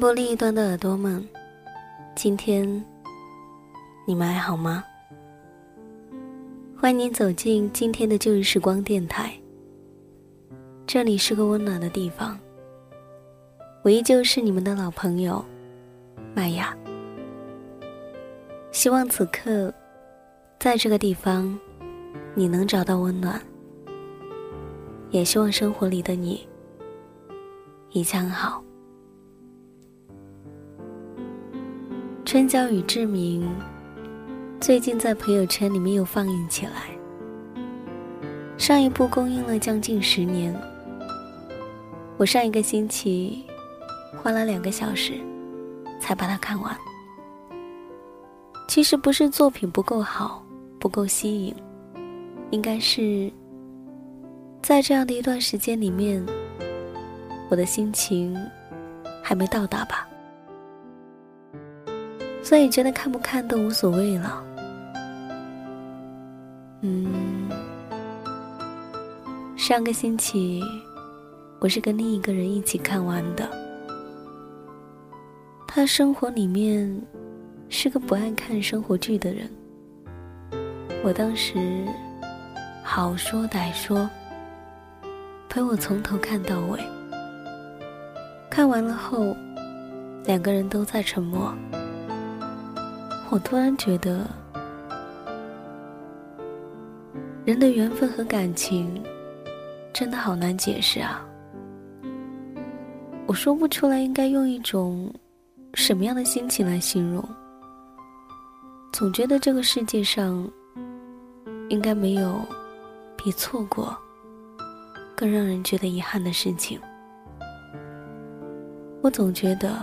电波另一端的耳朵们，今天你们还好吗？欢迎您走进今天的旧日时光电台。这里是个温暖的地方，我依旧是你们的老朋友麦雅。希望此刻在这个地方，你能找到温暖。也希望生活里的你一切安好。春娇与志明最近在朋友圈里面又放映起来。上一部公映了将近十年，我上一个星期花了两个小时才把它看完。其实不是作品不够好、不够吸引，应该是在这样的一段时间里面，我的心情还没到达吧。所以觉得看不看都无所谓了。嗯，上个星期我是跟另一个人一起看完的。他生活里面是个不爱看生活剧的人。我当时好说歹说，陪我从头看到尾。看完了后，两个人都在沉默。我突然觉得，人的缘分和感情真的好难解释啊！我说不出来应该用一种什么样的心情来形容。总觉得这个世界上应该没有比错过更让人觉得遗憾的事情。我总觉得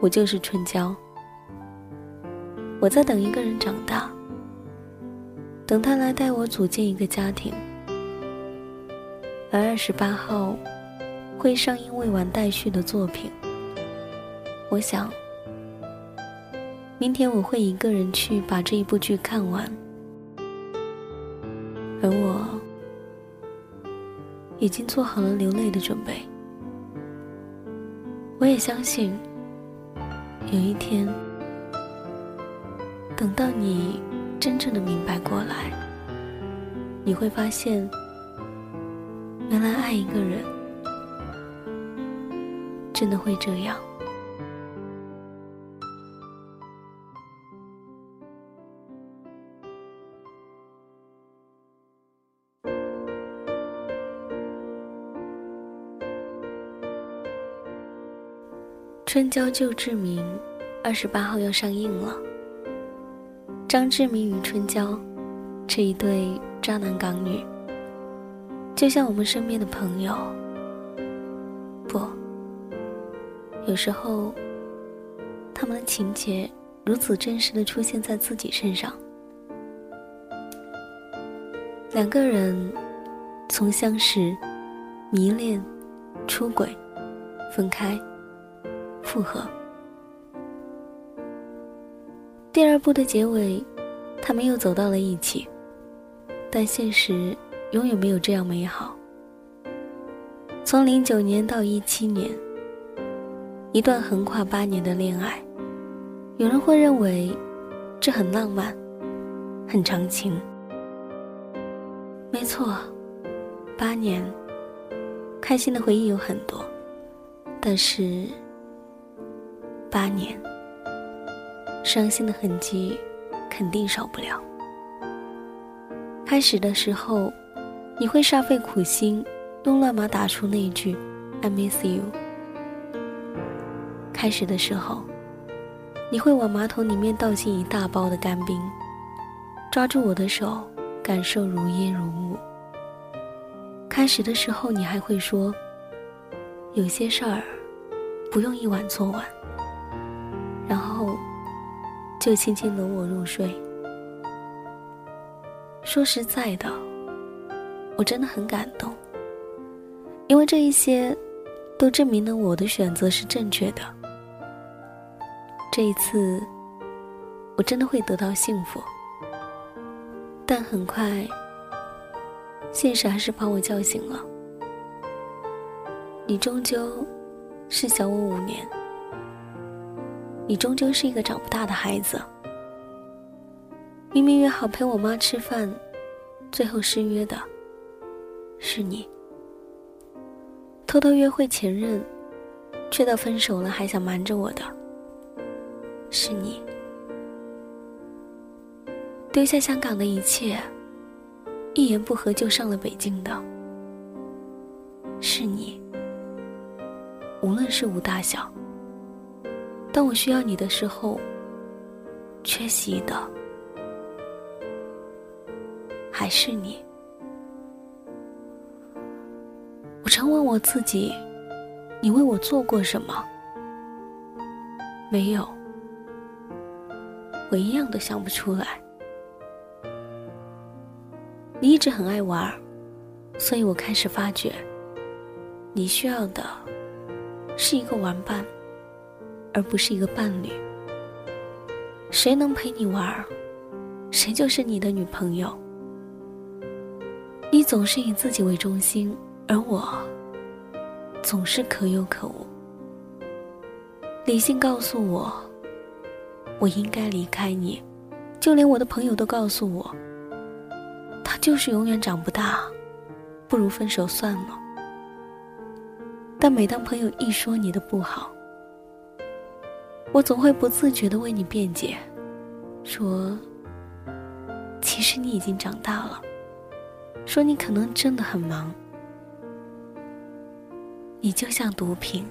我就是春娇。我在等一个人长大，等他来带我组建一个家庭。而二十八号会上映未完待续的作品，我想，明天我会一个人去把这一部剧看完。而我已经做好了流泪的准备。我也相信，有一天。等到你真正的明白过来，你会发现，原来爱一个人真的会这样。《春娇救志明》二十八号要上映了。张志明与春娇，这一对渣男港女，就像我们身边的朋友。不，有时候，他们的情节如此真实的出现在自己身上，两个人从相识、迷恋、出轨、分开、复合。第二部的结尾，他们又走到了一起，但现实永远没有这样美好。从零九年到一七年，一段横跨八年的恋爱，有人会认为这很浪漫，很长情。没错，八年，开心的回忆有很多，但是八年。伤心的痕迹肯定少不了。开始的时候，你会煞费苦心，用乱码打出那句 “I miss you”。开始的时候，你会往马桶里面倒进一大包的干冰，抓住我的手，感受如烟如雾。开始的时候，你还会说：“有些事儿，不用一晚做完。”就轻轻搂我入睡。说实在的，我真的很感动，因为这一些，都证明了我的选择是正确的。这一次，我真的会得到幸福。但很快，现实还是把我叫醒了。你终究，是小我五年。你终究是一个长不大的孩子。明明约好陪我妈吃饭，最后失约的，是你。偷偷约会前任，却到分手了还想瞒着我的，是你。丢下香港的一切，一言不合就上了北京的，是你。无论事无大小。当我需要你的时候，缺席的还是你。我常问我自己：你为我做过什么？没有，我一样都想不出来。你一直很爱玩，所以我开始发觉，你需要的是一个玩伴。而不是一个伴侣。谁能陪你玩，谁就是你的女朋友。你总是以自己为中心，而我总是可有可无。理性告诉我，我应该离开你，就连我的朋友都告诉我，他就是永远长不大，不如分手算了。但每当朋友一说你的不好，我总会不自觉的为你辩解，说：“其实你已经长大了，说你可能真的很忙，你就像毒品，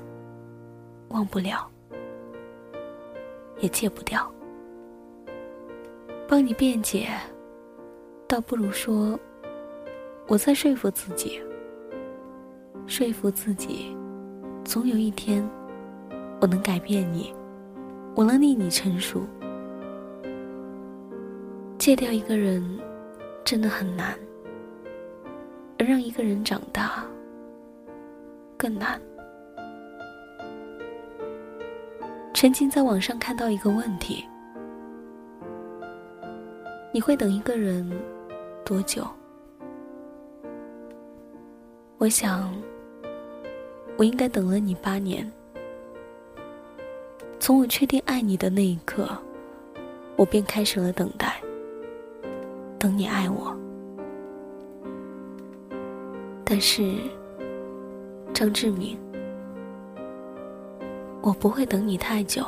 忘不了，也戒不掉。帮你辩解，倒不如说我在说服自己，说服自己，总有一天我能改变你。”我能令你成熟，戒掉一个人真的很难，而让一个人长大更难。曾经在网上看到一个问题：你会等一个人多久？我想，我应该等了你八年。从我确定爱你的那一刻，我便开始了等待。等你爱我，但是张志明，我不会等你太久，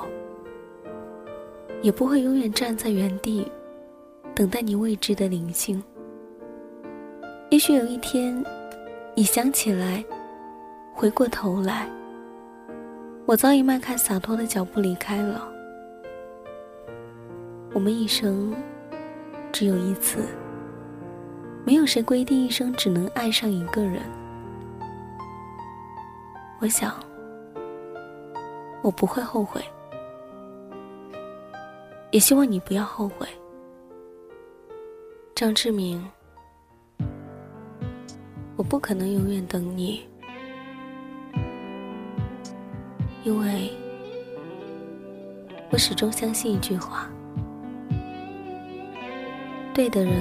也不会永远站在原地等待你未知的灵性。也许有一天，你想起来，回过头来。我早已迈开洒脱的脚步离开了。我们一生只有一次，没有谁规定一生只能爱上一个人。我想，我不会后悔，也希望你不要后悔。张志明，我不可能永远等你，因为我始终相信一句话：对的人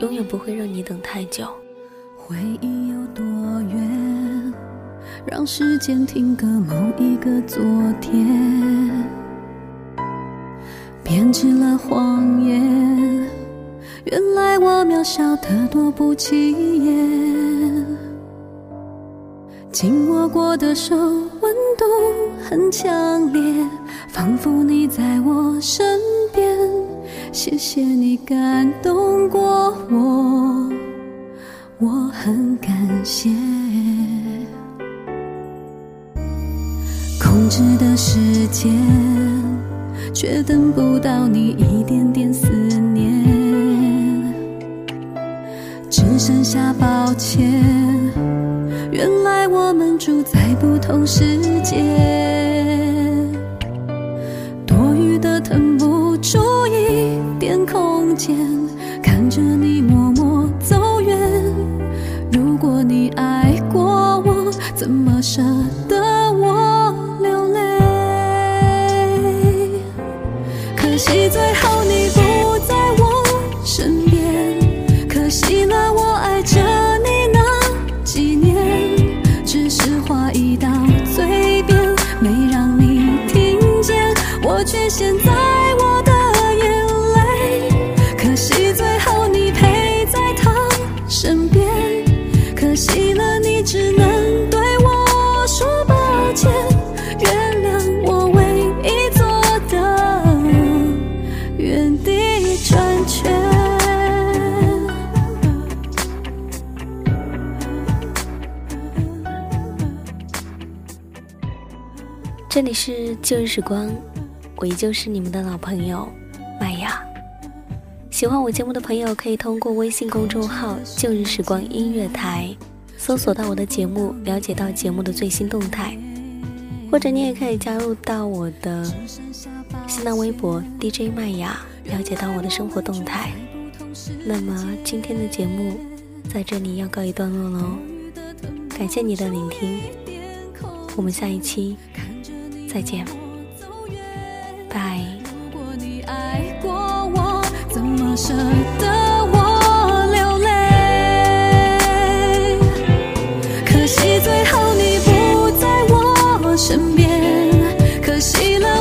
永远不会让你等太久。回忆有多远？让时间停格某一个昨天，编织了谎言。原来我渺小的多不起眼，紧握过的手温度很强烈，仿佛你在我身边。谢谢你感动过我，我很感谢。控制的时间，却等不到你一点点思念。只剩下抱歉，原来我们住在不同世界。我却陷在我的眼泪。可惜最后你陪在他身边，可惜了，你只能对我说抱歉，原谅我唯一做的原地转圈。这里是旧日时光，我依旧是你们的老朋友麦雅。喜欢我节目的朋友，可以通过微信公众号“旧日时光音乐台”搜索到我的节目，了解到节目的最新动态。或者你也可以加入到我的新浪微博 DJ 麦雅，了解到我的生活动态。那么今天的节目在这里要告一段落喽，感谢你的聆听，我们下一期。再见，拜。如果你爱过我，怎么舍得我流泪？可惜最后你不在我身边，可惜了